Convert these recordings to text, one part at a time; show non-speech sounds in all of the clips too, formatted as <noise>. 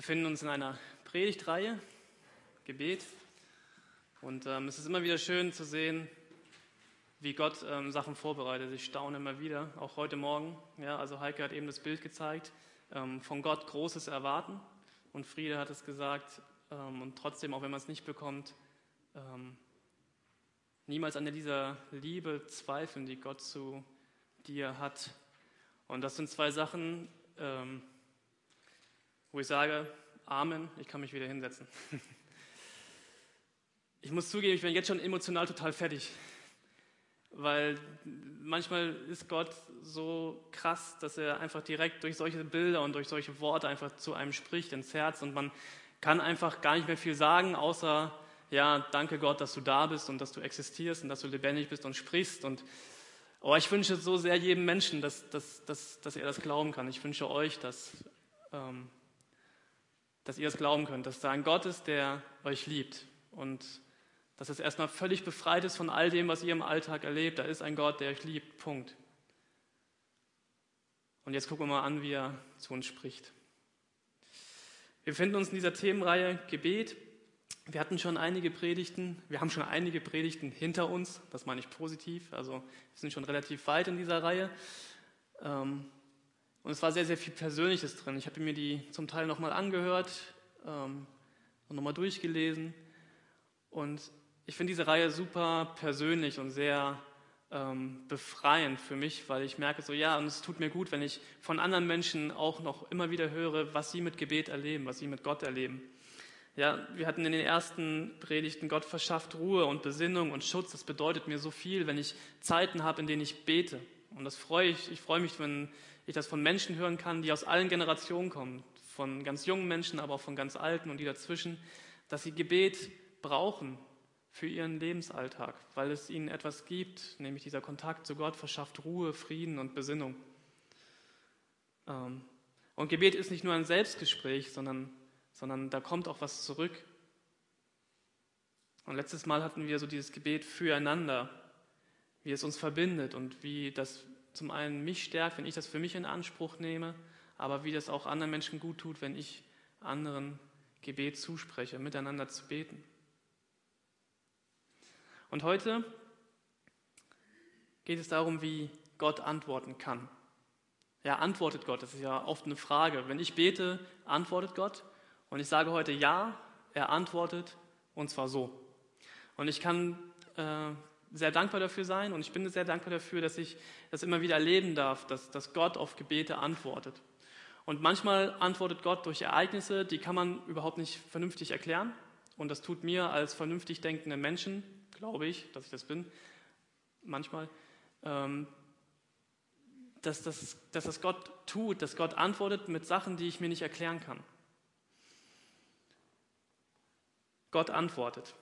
befinden uns in einer Predigtreihe, Gebet. Und ähm, es ist immer wieder schön zu sehen, wie Gott ähm, Sachen vorbereitet. Ich staune immer wieder, auch heute Morgen. Ja, also Heike hat eben das Bild gezeigt, ähm, von Gott Großes erwarten. Und Friede hat es gesagt, ähm, und trotzdem, auch wenn man es nicht bekommt, ähm, niemals an dieser Liebe zweifeln, die Gott zu dir hat. Und das sind zwei Sachen, ähm, wo ich sage, Amen, ich kann mich wieder hinsetzen. <laughs> Ich muss zugeben, ich bin jetzt schon emotional total fertig, weil manchmal ist Gott so krass, dass er einfach direkt durch solche Bilder und durch solche Worte einfach zu einem spricht ins Herz und man kann einfach gar nicht mehr viel sagen, außer ja, danke Gott, dass du da bist und dass du existierst und dass du lebendig bist und sprichst und oh, ich wünsche so sehr jedem Menschen, dass, dass, dass, dass er das glauben kann. Ich wünsche euch, dass ähm, dass ihr es glauben könnt, dass da ein Gott ist, der euch liebt und dass es erstmal völlig befreit ist von all dem, was ihr im Alltag erlebt. Da ist ein Gott, der euch liebt. Punkt. Und jetzt gucken wir mal an, wie er zu uns spricht. Wir befinden uns in dieser Themenreihe Gebet. Wir hatten schon einige Predigten, wir haben schon einige Predigten hinter uns, das meine ich positiv, also wir sind schon relativ weit in dieser Reihe. Ähm, und es war sehr, sehr viel Persönliches drin. Ich habe mir die zum Teil nochmal angehört ähm, und nochmal durchgelesen. Und ich finde diese Reihe super persönlich und sehr ähm, befreiend für mich, weil ich merke so, ja, und es tut mir gut, wenn ich von anderen Menschen auch noch immer wieder höre, was sie mit Gebet erleben, was sie mit Gott erleben. Ja, wir hatten in den ersten Predigten, Gott verschafft Ruhe und Besinnung und Schutz. Das bedeutet mir so viel, wenn ich Zeiten habe, in denen ich bete. Und das freue ich. Ich freue mich, wenn ich das von Menschen hören kann, die aus allen Generationen kommen, von ganz jungen Menschen, aber auch von ganz alten und die dazwischen, dass sie Gebet brauchen für ihren Lebensalltag, weil es ihnen etwas gibt, nämlich dieser Kontakt zu Gott verschafft Ruhe, Frieden und Besinnung. Ähm, und Gebet ist nicht nur ein Selbstgespräch, sondern, sondern da kommt auch was zurück. Und letztes Mal hatten wir so dieses Gebet füreinander, wie es uns verbindet und wie das zum einen mich stärkt, wenn ich das für mich in Anspruch nehme, aber wie das auch anderen Menschen gut tut, wenn ich anderen Gebet zuspreche, miteinander zu beten. Und heute geht es darum, wie Gott antworten kann. Ja, antwortet Gott? Das ist ja oft eine Frage. Wenn ich bete, antwortet Gott? Und ich sage heute ja, er antwortet und zwar so. Und ich kann äh, sehr dankbar dafür sein und ich bin sehr dankbar dafür, dass ich das immer wieder erleben darf, dass, dass Gott auf Gebete antwortet. Und manchmal antwortet Gott durch Ereignisse, die kann man überhaupt nicht vernünftig erklären. Und das tut mir als vernünftig denkenden Menschen, glaube ich, dass ich das bin, manchmal, ähm, dass, dass, dass das Gott tut, dass Gott antwortet mit Sachen, die ich mir nicht erklären kann. Gott antwortet.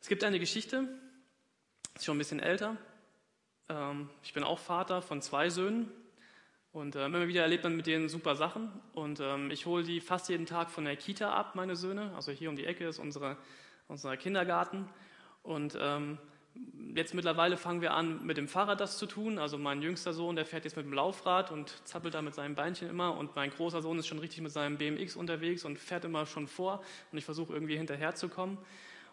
Es gibt eine Geschichte, ist schon ein bisschen älter. Ähm, ich bin auch Vater von zwei Söhnen und ähm, immer wieder erlebt man mit denen super Sachen. Und ähm, ich hole die fast jeden Tag von der Kita ab, meine Söhne. Also hier um die Ecke ist unsere, unser Kindergarten. Und jetzt mittlerweile fangen wir an, mit dem Fahrrad das zu tun. Also mein jüngster Sohn, der fährt jetzt mit dem Laufrad und zappelt da mit seinem Beinchen immer. Und mein großer Sohn ist schon richtig mit seinem BMX unterwegs und fährt immer schon vor. Und ich versuche irgendwie hinterherzukommen.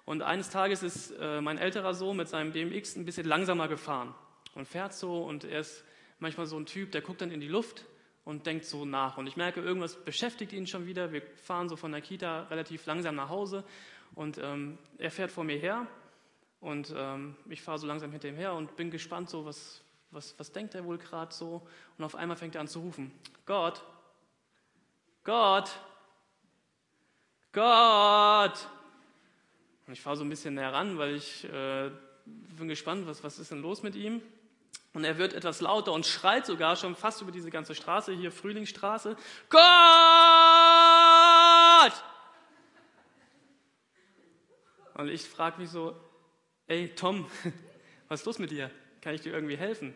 Und eines Tages ist äh, mein älterer Sohn mit seinem BMX ein bisschen langsamer gefahren und fährt so und er ist manchmal so ein Typ, der guckt dann in die Luft und denkt so nach. Und ich merke, irgendwas beschäftigt ihn schon wieder. Wir fahren so von der Kita relativ langsam nach Hause und ähm, er fährt vor mir her und ähm, ich fahre so langsam hinter ihm her und bin gespannt, so was, was, was denkt er wohl gerade so. Und auf einmal fängt er an zu rufen, Gott, Gott, Gott. Und ich fahre so ein bisschen näher ran, weil ich äh, bin gespannt, was, was ist denn los mit ihm? Und er wird etwas lauter und schreit sogar schon fast über diese ganze Straße, hier Frühlingsstraße, Gott! Und ich frage mich so, ey Tom, <laughs> was ist los mit dir? Kann ich dir irgendwie helfen?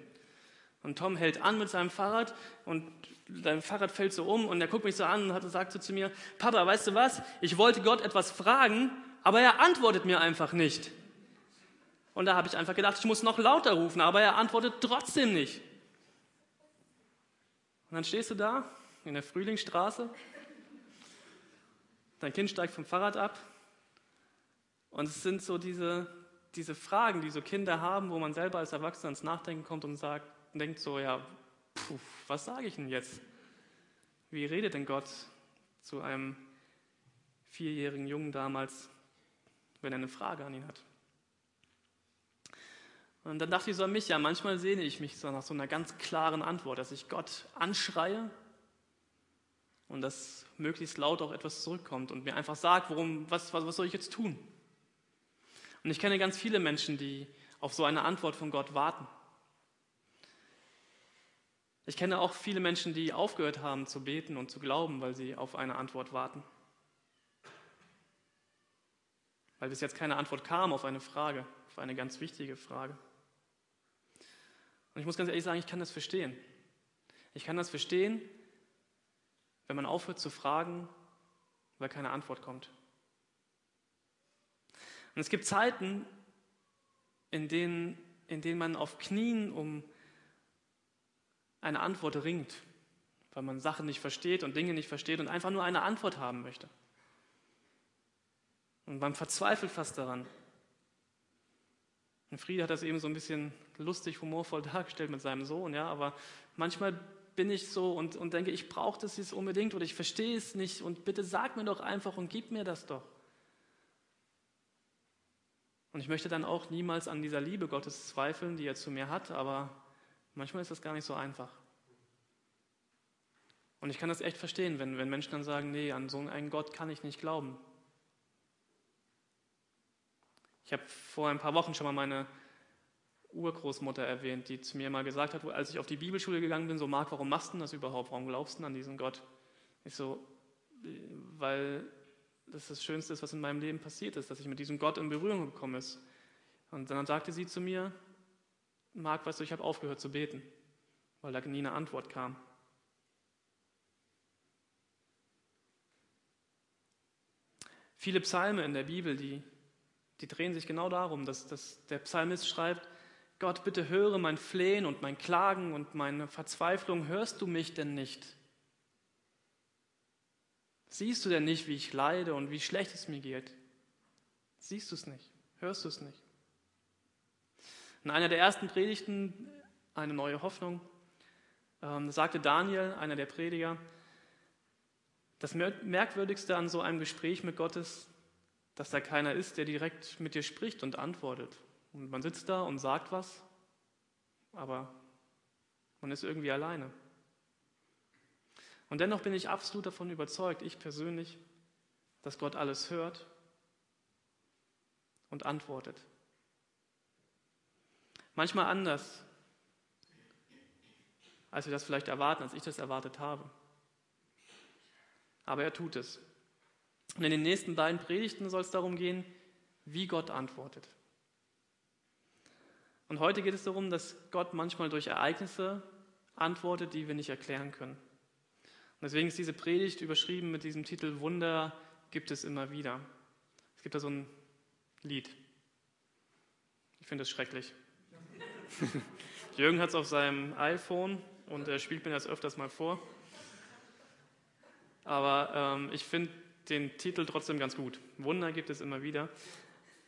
Und Tom hält an mit seinem Fahrrad und sein Fahrrad fällt so um und er guckt mich so an und sagt so zu mir, Papa, weißt du was? Ich wollte Gott etwas fragen, aber er antwortet mir einfach nicht. Und da habe ich einfach gedacht, ich muss noch lauter rufen, aber er antwortet trotzdem nicht. Und dann stehst du da in der Frühlingsstraße dein Kind steigt vom Fahrrad ab. Und es sind so diese, diese Fragen, die so Kinder haben, wo man selber als Erwachsener ins Nachdenken kommt und sagt, denkt so, ja, puh, was sage ich denn jetzt? Wie redet denn Gott zu einem vierjährigen Jungen damals, wenn er eine Frage an ihn hat? Und dann dachte ich so an mich, ja, manchmal sehne ich mich so nach so einer ganz klaren Antwort, dass ich Gott anschreie und dass möglichst laut auch etwas zurückkommt und mir einfach sagt, worum, was, was, was soll ich jetzt tun? Und ich kenne ganz viele Menschen, die auf so eine Antwort von Gott warten. Ich kenne auch viele Menschen, die aufgehört haben zu beten und zu glauben, weil sie auf eine Antwort warten. Weil bis jetzt keine Antwort kam auf eine Frage, auf eine ganz wichtige Frage. Und ich muss ganz ehrlich sagen, ich kann das verstehen. Ich kann das verstehen, wenn man aufhört zu fragen, weil keine Antwort kommt. Und es gibt Zeiten, in denen, in denen man auf Knien um eine Antwort ringt, weil man Sachen nicht versteht und Dinge nicht versteht und einfach nur eine Antwort haben möchte. Und man verzweifelt fast daran. Und Friede hat das eben so ein bisschen lustig, humorvoll <laughs> dargestellt mit seinem Sohn, ja, aber manchmal bin ich so und, und denke, ich brauche das jetzt unbedingt oder ich verstehe es nicht und bitte sag mir doch einfach und gib mir das doch. Und ich möchte dann auch niemals an dieser Liebe Gottes zweifeln, die er zu mir hat, aber manchmal ist das gar nicht so einfach. Und ich kann das echt verstehen, wenn, wenn Menschen dann sagen, nee, an so einen Gott kann ich nicht glauben. Ich habe vor ein paar Wochen schon mal meine Urgroßmutter erwähnt, die zu mir mal gesagt hat, als ich auf die Bibelschule gegangen bin, so Marc, warum machst du das überhaupt? Warum glaubst du an diesen Gott? Ich so, weil das das Schönste ist, was in meinem Leben passiert ist, dass ich mit diesem Gott in Berührung gekommen ist. Und dann sagte sie zu mir, Marc, weißt du, ich habe aufgehört zu beten, weil da nie eine Antwort kam. Viele Psalme in der Bibel, die, die drehen sich genau darum, dass, dass der Psalmist schreibt, Gott, bitte höre mein Flehen und mein Klagen und meine Verzweiflung, hörst du mich denn nicht? Siehst du denn nicht, wie ich leide und wie schlecht es mir geht? Siehst du es nicht? Hörst du es nicht? In einer der ersten Predigten, eine neue Hoffnung, ähm, sagte Daniel, einer der Prediger, das Merkwürdigste an so einem Gespräch mit Gott ist, dass da keiner ist, der direkt mit dir spricht und antwortet. Und man sitzt da und sagt was, aber man ist irgendwie alleine. Und dennoch bin ich absolut davon überzeugt, ich persönlich, dass Gott alles hört und antwortet. Manchmal anders, als wir das vielleicht erwarten, als ich das erwartet habe. Aber er tut es. Und in den nächsten beiden Predigten soll es darum gehen, wie Gott antwortet. Und heute geht es darum, dass Gott manchmal durch Ereignisse antwortet, die wir nicht erklären können. Und deswegen ist diese Predigt überschrieben mit diesem Titel Wunder gibt es immer wieder. Es gibt da so ein Lied. Ich finde es schrecklich. <laughs> Jürgen hat es auf seinem iPhone und er spielt mir das öfters mal vor. Aber ähm, ich finde den Titel trotzdem ganz gut. Wunder gibt es immer wieder.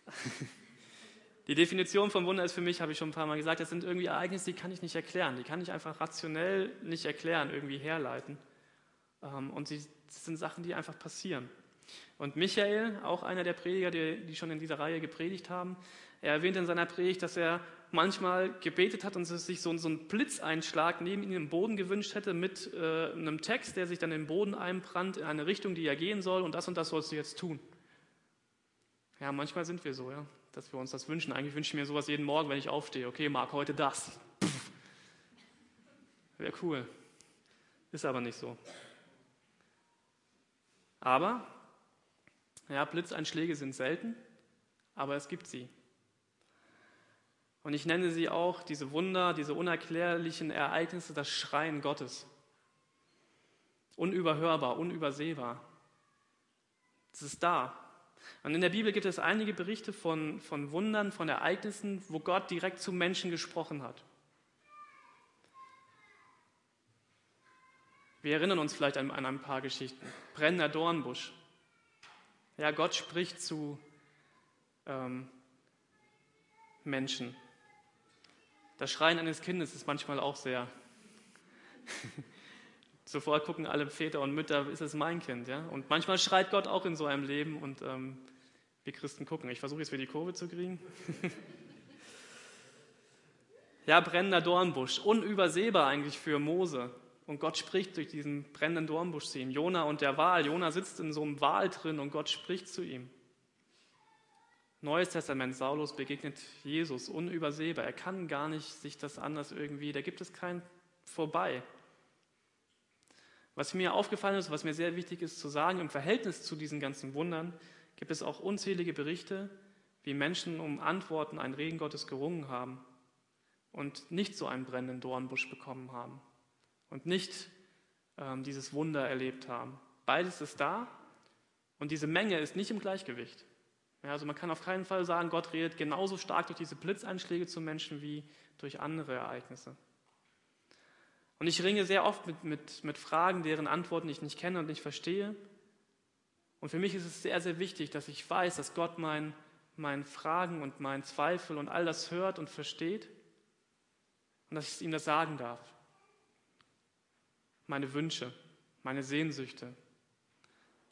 <laughs> Die Definition von Wunder ist für mich, habe ich schon ein paar Mal gesagt, das sind irgendwie Ereignisse, die kann ich nicht erklären. Die kann ich einfach rationell nicht erklären, irgendwie herleiten. Ähm, und sie sind Sachen, die einfach passieren. Und Michael, auch einer der Prediger, die, die schon in dieser Reihe gepredigt haben, er erwähnt in seiner Predigt, dass er manchmal gebetet hat und sich so, so einen Blitzeinschlag neben ihm im Boden gewünscht hätte mit äh, einem Text, der sich dann im Boden einbrannt in eine Richtung, die er gehen soll und das und das sollst du jetzt tun. Ja, manchmal sind wir so, ja, dass wir uns das wünschen. Eigentlich wünsche ich mir sowas jeden Morgen, wenn ich aufstehe. Okay, Marc, heute das. Wäre cool. Ist aber nicht so. Aber, ja, Blitzeinschläge sind selten, aber es gibt sie. Und ich nenne sie auch diese Wunder, diese unerklärlichen Ereignisse, das Schreien Gottes. Unüberhörbar, unübersehbar. Es ist da. Und in der Bibel gibt es einige Berichte von, von Wundern, von Ereignissen, wo Gott direkt zu Menschen gesprochen hat. Wir erinnern uns vielleicht an, an ein paar Geschichten. Brennender Dornbusch. Ja, Gott spricht zu ähm, Menschen. Das Schreien eines Kindes ist manchmal auch sehr. <laughs> Sofort gucken alle Väter und Mütter, ist es mein Kind, ja? Und manchmal schreit Gott auch in so einem Leben und ähm, wir Christen gucken. Ich versuche jetzt wieder die Kurve zu kriegen. <laughs> ja, brennender Dornbusch, unübersehbar eigentlich für Mose. Und Gott spricht durch diesen brennenden Dornbusch zu ihm. Jona und der Wal. Jona sitzt in so einem Wal drin und Gott spricht zu ihm. Neues Testament, Saulus begegnet Jesus unübersehbar. Er kann gar nicht sich das anders irgendwie, da gibt es kein Vorbei. Was mir aufgefallen ist, was mir sehr wichtig ist zu sagen, im Verhältnis zu diesen ganzen Wundern gibt es auch unzählige Berichte, wie Menschen um Antworten einen Regen Gottes gerungen haben und nicht so einen brennenden Dornbusch bekommen haben und nicht ähm, dieses Wunder erlebt haben. Beides ist da und diese Menge ist nicht im Gleichgewicht. Ja, also man kann auf keinen Fall sagen, Gott redet genauso stark durch diese Blitzeinschläge zu Menschen wie durch andere Ereignisse. Und ich ringe sehr oft mit, mit, mit Fragen, deren Antworten ich nicht kenne und nicht verstehe. Und für mich ist es sehr, sehr wichtig, dass ich weiß, dass Gott mein, mein Fragen und mein Zweifel und all das hört und versteht und dass ich ihm das sagen darf meine Wünsche, meine Sehnsüchte.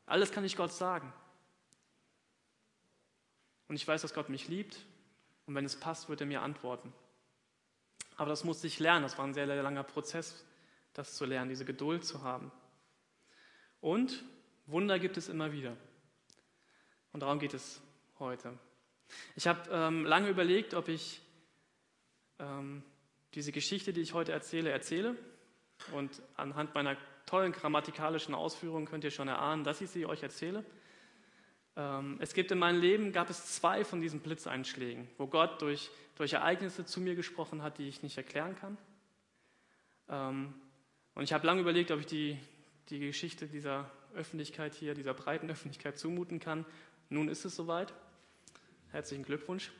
Alles kann ich Gott sagen. Und ich weiß, dass Gott mich liebt und wenn es passt, wird er mir antworten. Aber das musste ich lernen. Das war ein sehr, sehr langer Prozess, das zu lernen, diese Geduld zu haben. Und Wunder gibt es immer wieder. Und darum geht es heute. Ich habe ähm, lange überlegt, ob ich ähm, diese Geschichte, die ich heute erzähle, erzähle und anhand meiner tollen grammatikalischen Ausführungen könnt ihr schon erahnen, dass ich sie euch erzähle. Ähm, es gibt in meinem Leben, gab es zwei von diesen Blitzeinschlägen, wo Gott durch, durch Ereignisse zu mir gesprochen hat, die ich nicht erklären kann. Ähm, und ich habe lange überlegt, ob ich die, die Geschichte dieser Öffentlichkeit hier, dieser breiten Öffentlichkeit zumuten kann. Nun ist es soweit. Herzlichen Glückwunsch.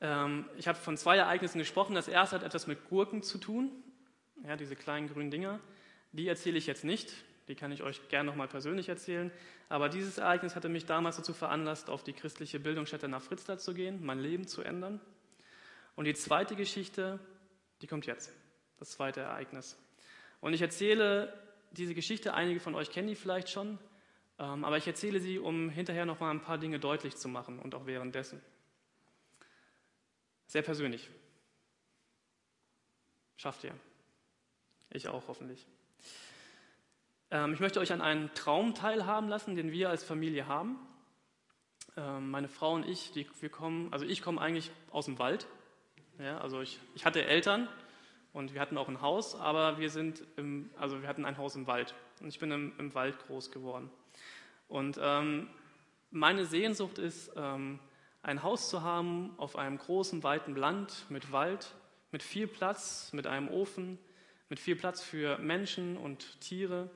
Ähm, ich habe von zwei Ereignissen gesprochen. Das erste hat etwas mit Gurken zu tun ja, diese kleinen grünen Dinger, die erzähle ich jetzt nicht, die kann ich euch gerne nochmal persönlich erzählen. Aber dieses Ereignis hatte mich damals dazu veranlasst, auf die christliche Bildungsstätte nach Fritzlar zu gehen, mein Leben zu ändern. Und die zweite Geschichte, die kommt jetzt, das zweite Ereignis. Und ich erzähle diese Geschichte, einige von euch kennen die vielleicht schon, ähm, aber ich erzähle sie, um hinterher nochmal ein paar Dinge deutlich zu machen und auch währenddessen. Sehr persönlich. Schafft ihr. Ich auch hoffentlich. Ähm, ich möchte euch an einem Traum teilhaben lassen, den wir als Familie haben. Ähm, meine Frau und ich, die, wir kommen, also ich komme eigentlich aus dem Wald. Ja, also ich, ich hatte Eltern und wir hatten auch ein Haus, aber wir sind im, also wir hatten ein Haus im Wald und ich bin im, im Wald groß geworden. Und ähm, meine Sehnsucht ist, ähm, ein Haus zu haben auf einem großen, weiten Land mit Wald, mit viel Platz, mit einem Ofen, mit viel Platz für Menschen und Tiere.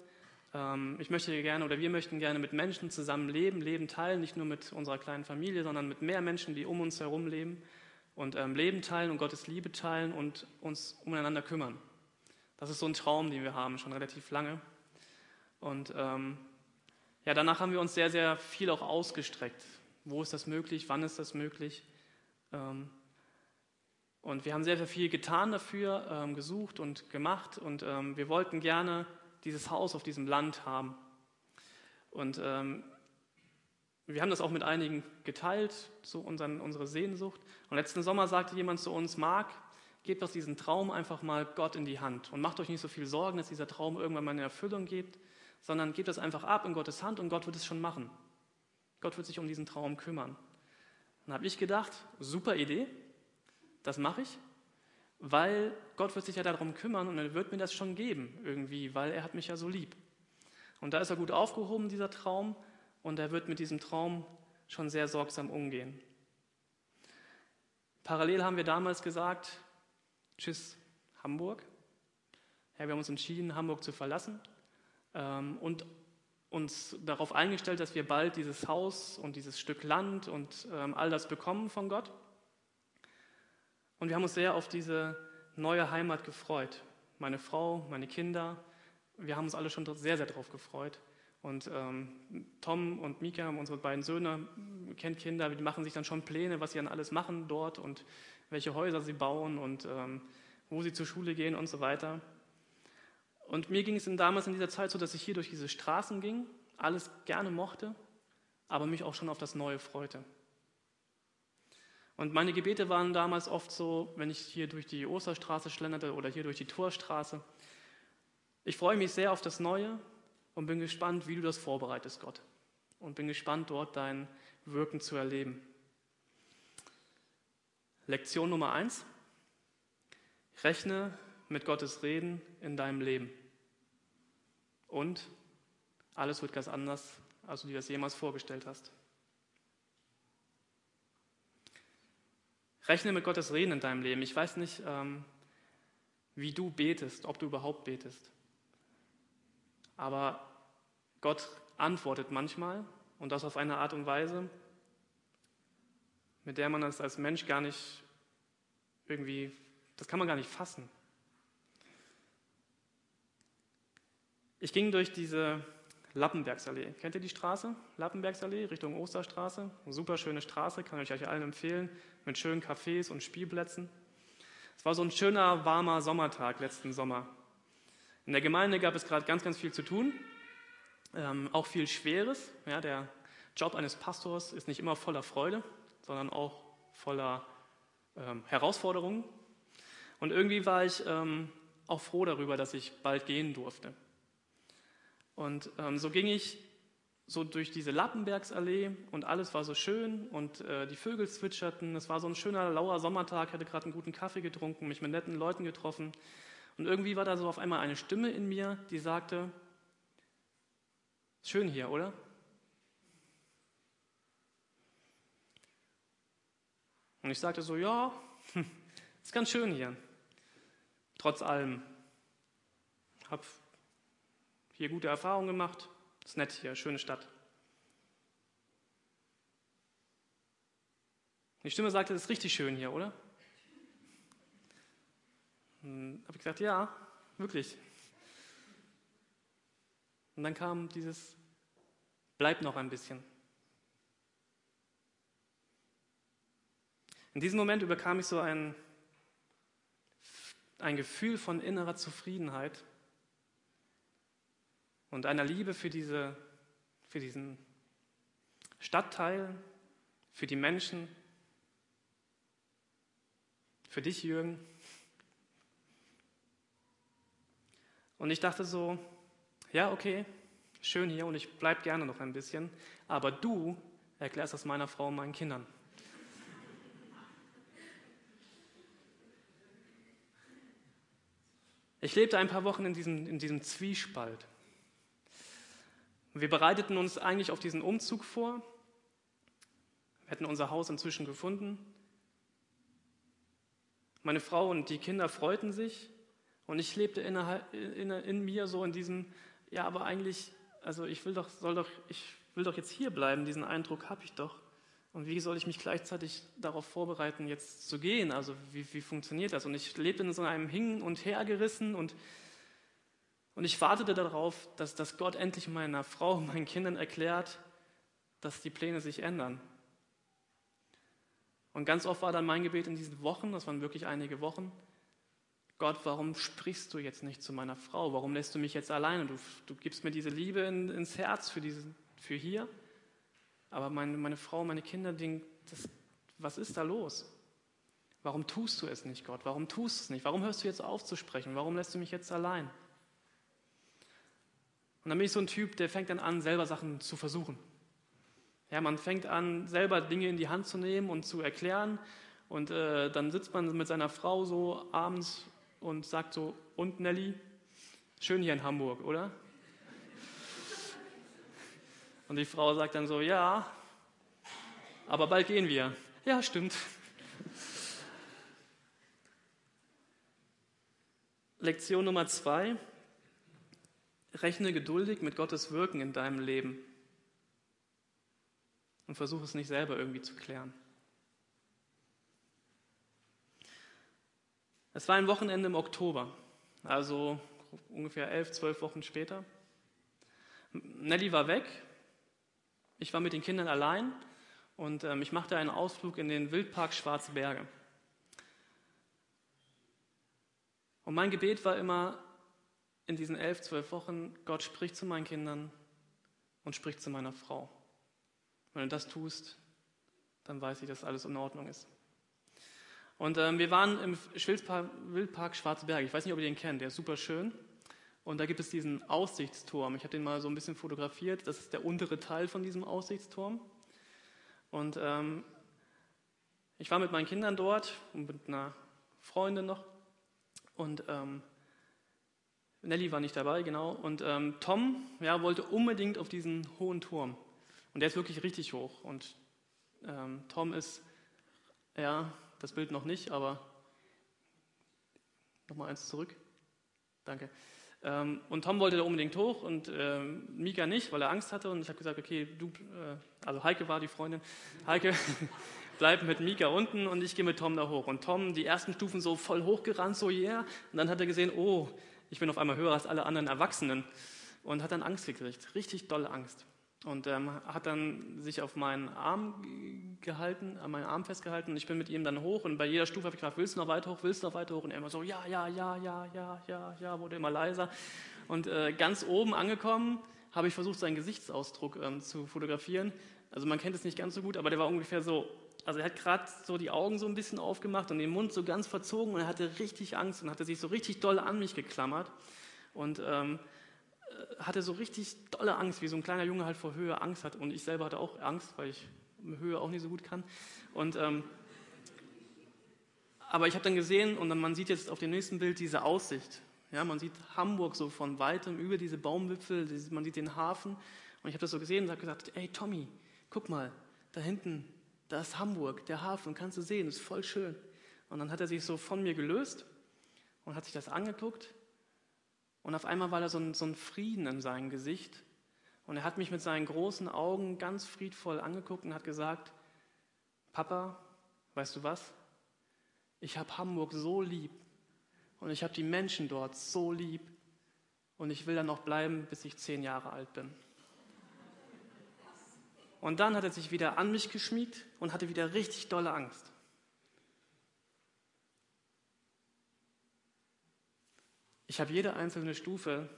Ähm, ich möchte gerne oder wir möchten gerne mit Menschen zusammen leben, Leben teilen, nicht nur mit unserer kleinen Familie, sondern mit mehr Menschen, die um uns herum leben und ähm, Leben teilen und Gottes Liebe teilen und uns umeinander kümmern. Das ist so ein Traum, den wir haben, schon relativ lange. Und ähm, ja, danach haben wir uns sehr, sehr viel auch ausgestreckt. Wo ist das möglich? Wann ist das möglich? Ähm, und wir haben sehr, sehr viel getan dafür, ähm, gesucht und gemacht. Und wir wollten gerne dieses Haus auf diesem Land haben. Und ähm, wir haben das auch mit einigen geteilt, so unseren, unsere Sehnsucht. Und letzten Sommer sagte jemand zu uns, Marc, gebt doch diesen Traum einfach mal Gott in die Hand und macht euch nicht so viel Sorgen, dass dieser Traum irgendwann mal in Erfüllung geht, sondern gebt das einfach ab in Gottes Hand und Gott wird es schon machen. Gott wird sich um diesen Traum kümmern. Dann habe ich gedacht, super Idee, das mache ich, weil Gott wird sich ja darum kümmern und er wird mir das schon geben irgendwie, weil er hat mich ja so lieb. Und da ist er gut aufgehoben, dieser Traum, und er wird mit diesem Traum schon sehr sorgsam umgehen. Parallel haben wir damals gesagt, tschüss Hamburg. Ja, wir haben uns entschieden, Hamburg zu verlassen ähm, und uns darauf eingestellt, dass wir bald dieses Haus und dieses Stück Land und ähm, all das bekommen von Gott. Und wir haben uns sehr auf diese neue Heimat gefreut. Meine Frau, meine Kinder, wir haben uns alle schon sehr, sehr darauf gefreut. Und ähm, Tom und Mika, unsere beiden Söhne, kennen Kinder, die machen sich dann schon Pläne, was sie dann alles machen dort und welche Häuser sie bauen und ähm, wo sie zur Schule gehen und so weiter. Und mir ging es damals in dieser Zeit so, dass ich hier durch diese Straßen ging, alles gerne mochte, aber mich auch schon auf das Neue freute. Und meine Gebete waren damals oft so, wenn ich hier durch die Osterstraße schlenderte oder hier durch die Torstraße. Ich freue mich sehr auf das Neue und bin gespannt, wie du das vorbereitest, Gott. Und bin gespannt, dort dein Wirken zu erleben. Lektion Nummer eins. Rechne mit Gottes Reden in deinem Leben. Und alles wird ganz anders, als du dir das jemals vorgestellt hast. Rechne mit Gottes Reden in deinem Leben. Ich weiß nicht, ähm, wie du betest, ob du überhaupt betest. Aber Gott antwortet manchmal und das auf eine Art und Weise, mit der man das als Mensch gar nicht irgendwie, das kann man gar nicht fassen. Ich ging durch diese Lappenbergsallee. Kennt ihr die Straße? Lappenbergsallee Richtung Osterstraße. Eine super schöne Straße, kann ich euch allen empfehlen, mit schönen Cafés und Spielplätzen. Es war so ein schöner, warmer Sommertag letzten Sommer. In der Gemeinde gab es gerade ganz, ganz viel zu tun, ähm, auch viel Schweres. Ja, der Job eines Pastors ist nicht immer voller Freude, sondern auch voller ähm, Herausforderungen. Und irgendwie war ich ähm, auch froh darüber, dass ich bald gehen durfte. Und ähm, so ging ich so durch diese Lappenbergsallee und alles war so schön und äh, die Vögel zwitscherten. Es war so ein schöner, lauer Sommertag, hatte gerade einen guten Kaffee getrunken, mich mit netten Leuten getroffen. Und irgendwie war da so auf einmal eine Stimme in mir, die sagte, schön hier, oder? Und ich sagte so, ja, <laughs> ist ganz schön hier. Trotz allem. Hab hier gute Erfahrungen gemacht. Ist nett hier, schöne Stadt. Die Stimme sagte, es ist richtig schön hier, oder? Dann habe ich gesagt, ja, wirklich. Und dann kam dieses, bleib noch ein bisschen. In diesem Moment überkam ich so ein, ein Gefühl von innerer Zufriedenheit und einer Liebe für, diese, für diesen Stadtteil, für die Menschen, für dich, Jürgen. Und ich dachte so, ja, okay, schön hier und ich bleibe gerne noch ein bisschen, aber du erklärst das meiner Frau und meinen Kindern. Ich lebte ein paar Wochen in diesem, in diesem Zwiespalt. Wir bereiteten uns eigentlich auf diesen Umzug vor. Wir hätten unser Haus inzwischen gefunden. Meine Frau und die Kinder freuten sich und ich lebte in, in, in mir so in diesem, ja, aber eigentlich, also ich will doch, soll doch, ich will doch jetzt hier bleiben, diesen Eindruck habe ich doch. Und wie soll ich mich gleichzeitig darauf vorbereiten, jetzt zu gehen? Also wie, wie funktioniert das? Und ich lebte in so einem Hin und Her gerissen und und ich wartete darauf, dass, dass Gott endlich meiner Frau, meinen Kindern erklärt, dass die Pläne sich ändern. Und ganz oft war dann mein Gebet in diesen Wochen, das waren wirklich einige Wochen, Gott, warum sprichst du jetzt nicht zu meiner Frau? Warum lässt du mich jetzt alleine? Du, du gibst mir diese Liebe in, ins Herz für, diesen, für hier. Aber meine, meine Frau, meine Kinder, denken, das, was ist da los? Warum tust du es nicht, Gott? Warum tust du es nicht? Warum hörst du jetzt auf zu sprechen? Warum lässt du mich jetzt allein? Und dann bin ich so ein Typ, der fängt dann an, selber Sachen zu versuchen. Ja, man fängt an, selber Dinge in die Hand zu nehmen und zu erklären. Und äh, dann sitzt man mit seiner Frau so abends und sagt so, und Nelly, schön hier in Hamburg, oder? Und die Frau sagt dann so, ja, aber bald gehen wir. Ja, stimmt. Lektion Nummer zwei. Rechne geduldig mit Gottes Wirken in deinem Leben und versuche es nicht selber irgendwie zu klären. Es war ein Wochenende im Oktober, also ungefähr elf, zwölf Wochen später. Nelly war weg, ich war mit den Kindern allein und ähm, ich machte einen Ausflug in den Wildpark Schwarze Berge. Und mein Gebet war immer in diesen elf, zwölf Wochen, Gott spricht zu meinen Kindern und spricht zu meiner Frau. Wenn du das tust, dann weiß ich, dass alles in Ordnung ist. Und ähm, wir waren im Wildpark, Wildpark Schwarze Berge. Ich weiß nicht, ob ihr den kennt, der ist super schön. Und da gibt es diesen Aussichtsturm. Ich habe den mal so ein bisschen fotografiert. Das ist der untere Teil von diesem Aussichtsturm. Und ähm, ich war mit meinen Kindern dort und mit einer Freundin noch. Und ähm, Nelly war nicht dabei, genau. Und ähm, Tom ja, wollte unbedingt auf diesen hohen Turm. Und der ist wirklich richtig hoch. Und ähm, Tom ist, ja, das Bild noch nicht, aber nochmal eins zurück. Danke. Ähm, und Tom wollte da unbedingt hoch und ähm, Mika nicht, weil er Angst hatte. Und ich habe gesagt, okay, du, äh, also Heike war die Freundin. Heike, <laughs> bleib mit Mika unten und ich gehe mit Tom da hoch. Und Tom, die ersten Stufen so voll hochgerannt, so yeah. Und dann hat er gesehen, oh, ich bin auf einmal höher als alle anderen Erwachsenen. Und hat dann Angst gekriegt, richtig dolle Angst. Und ähm, hat dann sich auf meinen Arm gehalten, an meinen Arm festgehalten und ich bin mit ihm dann hoch und bei jeder Stufe habe ich gefragt, willst du noch weiter hoch, willst du noch weiter hoch? Und er immer so, ja, ja, ja, ja, ja, ja, ja, wurde immer leiser. Und äh, ganz oben angekommen habe ich versucht, seinen Gesichtsausdruck ähm, zu fotografieren. Also man kennt es nicht ganz so gut, aber der war ungefähr so, also er hat gerade so die Augen so ein bisschen aufgemacht und den Mund so ganz verzogen und er hatte richtig Angst und hatte sich so richtig doll an mich geklammert. Und ähm, hatte so richtig dolle Angst, wie so ein kleiner Junge halt vor Höhe Angst hat. Und ich selber hatte auch Angst, weil ich Höhe auch nicht so gut kann. Und, ähm, aber ich habe dann gesehen, und dann, man sieht jetzt auf dem nächsten Bild diese Aussicht. Ja, man sieht Hamburg so von weitem über diese Baumwipfel, man sieht den Hafen. Und ich habe das so gesehen und habe gesagt, ey Tommy, guck mal, da hinten, da ist Hamburg, der Hafen, kannst du sehen, ist voll schön. Und dann hat er sich so von mir gelöst und hat sich das angeguckt und auf einmal war da so ein, so ein Frieden in seinem Gesicht. Und er hat mich mit seinen großen Augen ganz friedvoll angeguckt und hat gesagt, Papa, weißt du was? Ich habe Hamburg so lieb und ich habe die Menschen dort so lieb und ich will da noch bleiben, bis ich zehn Jahre alt bin. Und dann hat er sich wieder an mich geschmiegt und hatte wieder richtig dolle Angst. Ich habe jede einzelne Stufe,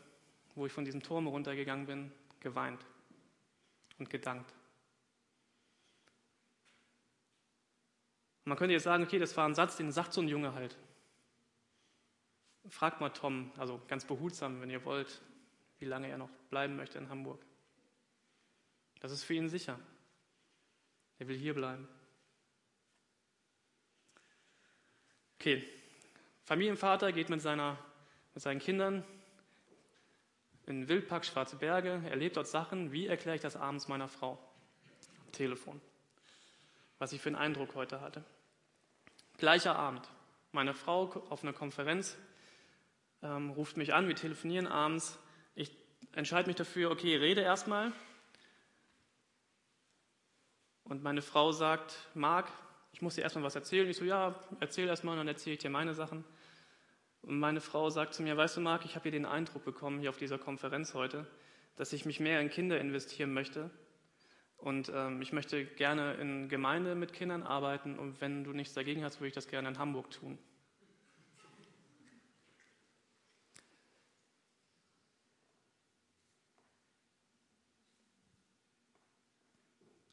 wo ich von diesem Turm runtergegangen bin, geweint und gedankt. man könnte jetzt sagen, okay, das war ein Satz, den sagt so ein Junge halt. Fragt mal Tom, also ganz behutsam, wenn ihr wollt, wie lange er noch bleiben möchte in Hamburg. Das ist für ihn sicher. Er will hier bleiben. Okay, Familienvater geht mit seiner mit seinen Kindern in Wildpark Schwarze Berge, erlebt dort Sachen. Wie erkläre ich das abends meiner Frau? Am Telefon. Was ich für einen Eindruck heute hatte. Gleicher Abend. Meine Frau auf einer Konferenz ähm, ruft mich an, wir telefonieren abends. Ich entscheide mich dafür, okay, rede erstmal. Und meine Frau sagt, Marc, ich muss dir erstmal was erzählen. Ich so, ja, erzähl erstmal und dann erzähle ich dir meine Sachen. Und meine Frau sagt zu mir, weißt du, Marc, ich habe hier den Eindruck bekommen, hier auf dieser Konferenz heute, dass ich mich mehr in Kinder investieren möchte. Und ähm, ich möchte gerne in Gemeinde mit Kindern arbeiten. Und wenn du nichts dagegen hast, würde ich das gerne in Hamburg tun.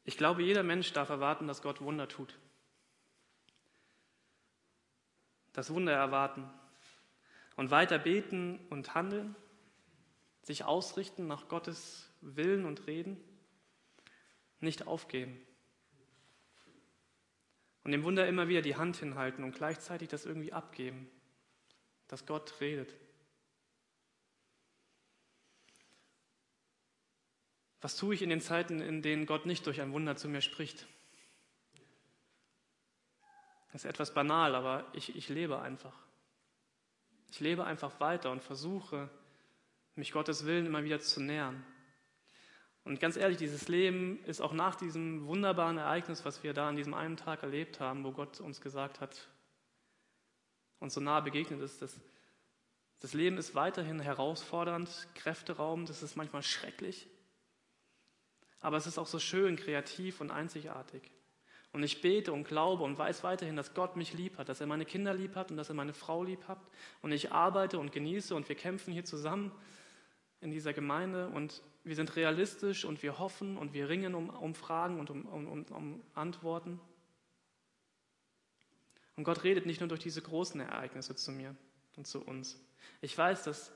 Ich glaube, jeder Mensch darf erwarten, dass Gott Wunder tut. Das Wunder erwarten und weiter beten und handeln, sich ausrichten nach Gottes Willen und Reden, nicht aufgeben. Und dem Wunder immer wieder die Hand hinhalten und gleichzeitig das irgendwie abgeben, dass Gott redet. Was tue ich in den Zeiten, in denen Gott nicht durch ein Wunder zu mir spricht? Das ist etwas banal, aber ich, ich lebe einfach. Ich lebe einfach weiter und versuche, mich Gottes Willen immer wieder zu nähern. Und ganz ehrlich, dieses Leben ist auch nach diesem wunderbaren Ereignis, was wir da an diesem einen Tag erlebt haben, wo Gott uns gesagt hat, uns so nah begegnet ist, dass das Leben ist weiterhin herausfordernd, kräfteraubend, das ist manchmal schrecklich. Aber es ist auch so schön, kreativ und einzigartig. Und ich bete und glaube und weiß weiterhin, dass Gott mich lieb hat, dass er meine Kinder lieb hat und dass er meine Frau lieb hat. Und ich arbeite und genieße und wir kämpfen hier zusammen in dieser Gemeinde und wir sind realistisch und wir hoffen und wir ringen um, um Fragen und um, um, um Antworten. Und Gott redet nicht nur durch diese großen Ereignisse zu mir und zu uns. Ich weiß, dass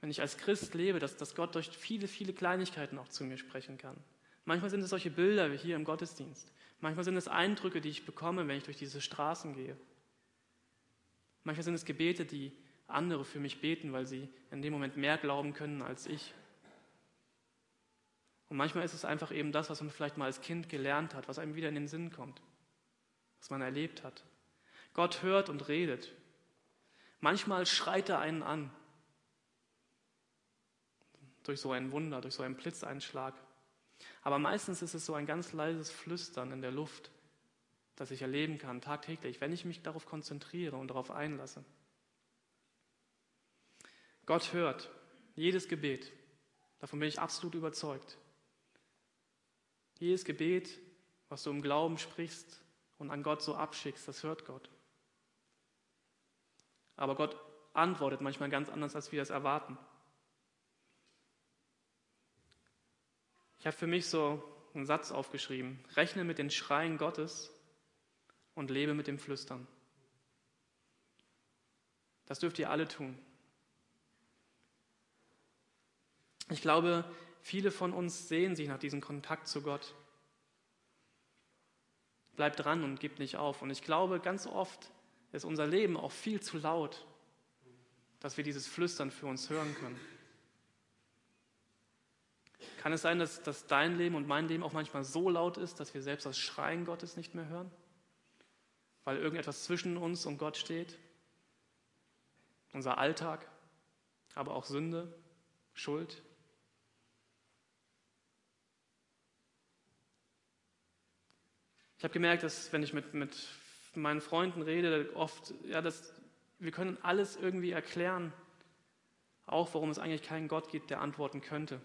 wenn ich als Christ lebe, dass, dass Gott durch viele, viele Kleinigkeiten auch zu mir sprechen kann. Manchmal sind es solche Bilder wie hier im Gottesdienst. Manchmal sind es Eindrücke, die ich bekomme, wenn ich durch diese Straßen gehe. Manchmal sind es Gebete, die andere für mich beten, weil sie in dem Moment mehr glauben können als ich. Und manchmal ist es einfach eben das, was man vielleicht mal als Kind gelernt hat, was einem wieder in den Sinn kommt, was man erlebt hat. Gott hört und redet. Manchmal schreit er einen an. Durch so ein Wunder, durch so einen Blitzeinschlag. Aber meistens ist es so ein ganz leises Flüstern in der Luft, das ich erleben kann, tagtäglich, wenn ich mich darauf konzentriere und darauf einlasse. Gott hört jedes Gebet. Davon bin ich absolut überzeugt. Jedes Gebet, was du im Glauben sprichst und an Gott so abschickst, das hört Gott. Aber Gott antwortet manchmal ganz anders, als wir es erwarten. Ich habe für mich so einen Satz aufgeschrieben. Rechne mit den Schreien Gottes und lebe mit dem Flüstern. Das dürft ihr alle tun. Ich glaube, Viele von uns sehen sich nach diesem Kontakt zu Gott. Bleibt dran und gibt nicht auf. Und ich glaube, ganz oft ist unser Leben auch viel zu laut, dass wir dieses Flüstern für uns hören können. Kann es sein, dass, dass dein Leben und mein Leben auch manchmal so laut ist, dass wir selbst das Schreien Gottes nicht mehr hören? Weil irgendetwas zwischen uns und Gott steht? Unser Alltag, aber auch Sünde, Schuld, Ich habe gemerkt, dass wenn ich mit, mit meinen Freunden rede, oft, ja, dass wir können alles irgendwie erklären, auch warum es eigentlich keinen Gott gibt, der antworten könnte.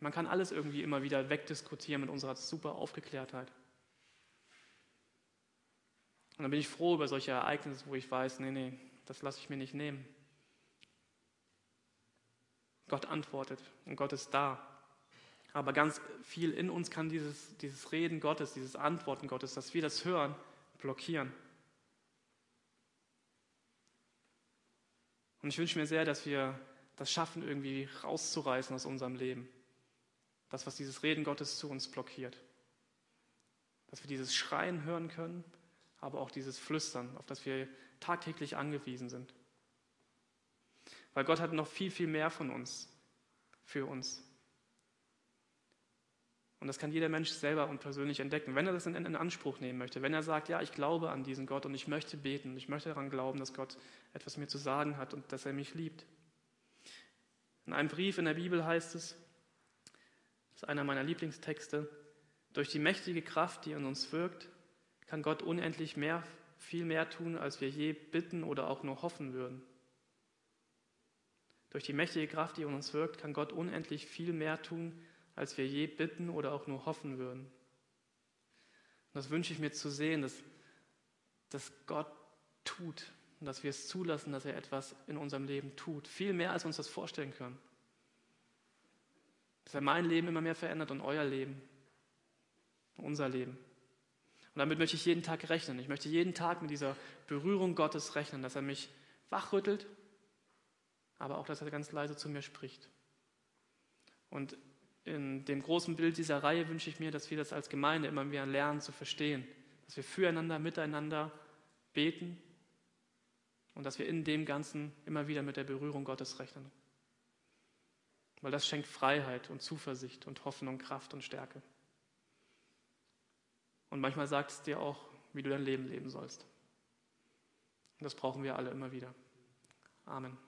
Man kann alles irgendwie immer wieder wegdiskutieren mit unserer super Aufgeklärtheit. Und dann bin ich froh über solche Ereignisse, wo ich weiß, nee, nee, das lasse ich mir nicht nehmen. Gott antwortet und Gott ist da. Aber ganz viel in uns kann dieses, dieses Reden Gottes, dieses Antworten Gottes, dass wir das hören, blockieren. Und ich wünsche mir sehr, dass wir das schaffen, irgendwie rauszureißen aus unserem Leben. Das, was dieses Reden Gottes zu uns blockiert. Dass wir dieses Schreien hören können, aber auch dieses Flüstern, auf das wir tagtäglich angewiesen sind. Weil Gott hat noch viel, viel mehr von uns, für uns. Und das kann jeder Mensch selber und persönlich entdecken, wenn er das in, in, Anspruch nehmen möchte. Wenn er sagt, ja, ich glaube an diesen Gott und ich möchte beten, ich möchte daran glauben, dass Gott etwas mir zu sagen hat und dass er mich liebt. In einem Brief in der Bibel heißt es, das ist einer meiner Lieblingstexte, durch die mächtige Kraft, die in uns wirkt, kann Gott unendlich mehr, viel mehr tun, als wir je bitten oder auch nur hoffen würden. Durch die mächtige Kraft, die in uns wirkt, kann Gott unendlich viel mehr tun, als wir je bitten oder auch nur hoffen würden. Und das wünsche ich mir zu sehen, dass, dass Gott tut und dass wir es zulassen, dass er etwas in unserem Leben tut. Viel mehr, als wir uns das vorstellen können. Dass er mein Leben immer mehr verändert und euer Leben, unser Leben. Und damit möchte ich jeden Tag rechnen. Ich möchte jeden Tag mit dieser Berührung Gottes rechnen, dass er mich wachrüttelt, aber auch, dass er ganz leise zu mir spricht. Und in dem großen Bild dieser Reihe wünsche ich mir, dass wir das als Gemeinde immer mehr lernen zu verstehen, dass wir füreinander, miteinander beten und dass wir in dem Ganzen immer wieder mit der Berührung Gottes rechnen. Weil das schenkt Freiheit und Zuversicht und Hoffnung, Kraft und Stärke. Und manchmal sagt es dir auch, wie du dein Leben leben sollst. Und das brauchen wir alle immer wieder. Amen.